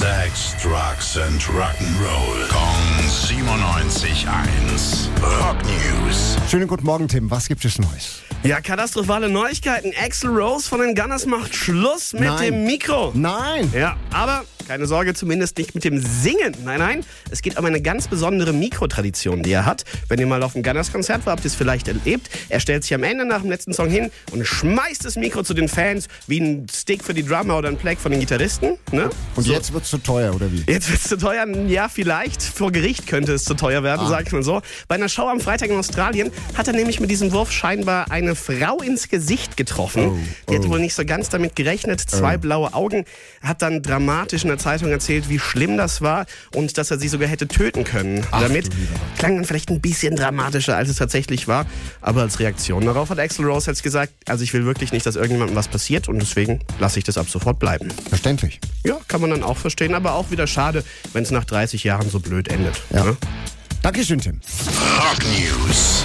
Sex, Drugs and Rock'n'Roll. Kong 97.1. Rock News. Schönen guten Morgen, Tim. Was gibt es Neues? Ja, katastrophale Neuigkeiten. Axel Rose von den Gunners macht Schluss mit Nein. dem Mikro. Nein! Ja, aber keine Sorge, zumindest nicht mit dem Singen. Nein, nein, es geht um eine ganz besondere Mikrotradition, die er hat. Wenn ihr mal auf einem Gunners-Konzert war, habt ihr es vielleicht erlebt. Er stellt sich am Ende nach dem letzten Song hin und schmeißt das Mikro zu den Fans wie ein Stick für die Drummer oder ein Plug von den Gitarristen. Ne? Und So. jetzt wird's zu teuer, oder wie? Jetzt wird es zu teuer. Ja, vielleicht. Vor Gericht könnte es zu teuer werden, sag ich mal so. Bei einer Show am Freitag in Australien hat er nämlich mit diesem Wurf scheinbar eine Frau ins Gesicht getroffen. Die hat wohl nicht so ganz damit gerechnet. Zwei blaue Augen. Hat dann dramatisch in der Zeitung erzählt, wie schlimm das war und dass er sie sogar hätte töten können. damit du lieber klang dann vielleicht ein bisschen dramatischer, als es tatsächlich war. Aber als Reaktion darauf hat Axel Rose jetzt gesagt, also ich will wirklich nicht, dass irgendjemandem was passiert und deswegen lasse ich das ab sofort bleiben. Verständlich. Ja, kann man dann auch verstehen, aber auch wieder schade, wenn es nach 30 Jahren so blöd endet. Ja. Ne? Dankeschön, Tim. Rock News.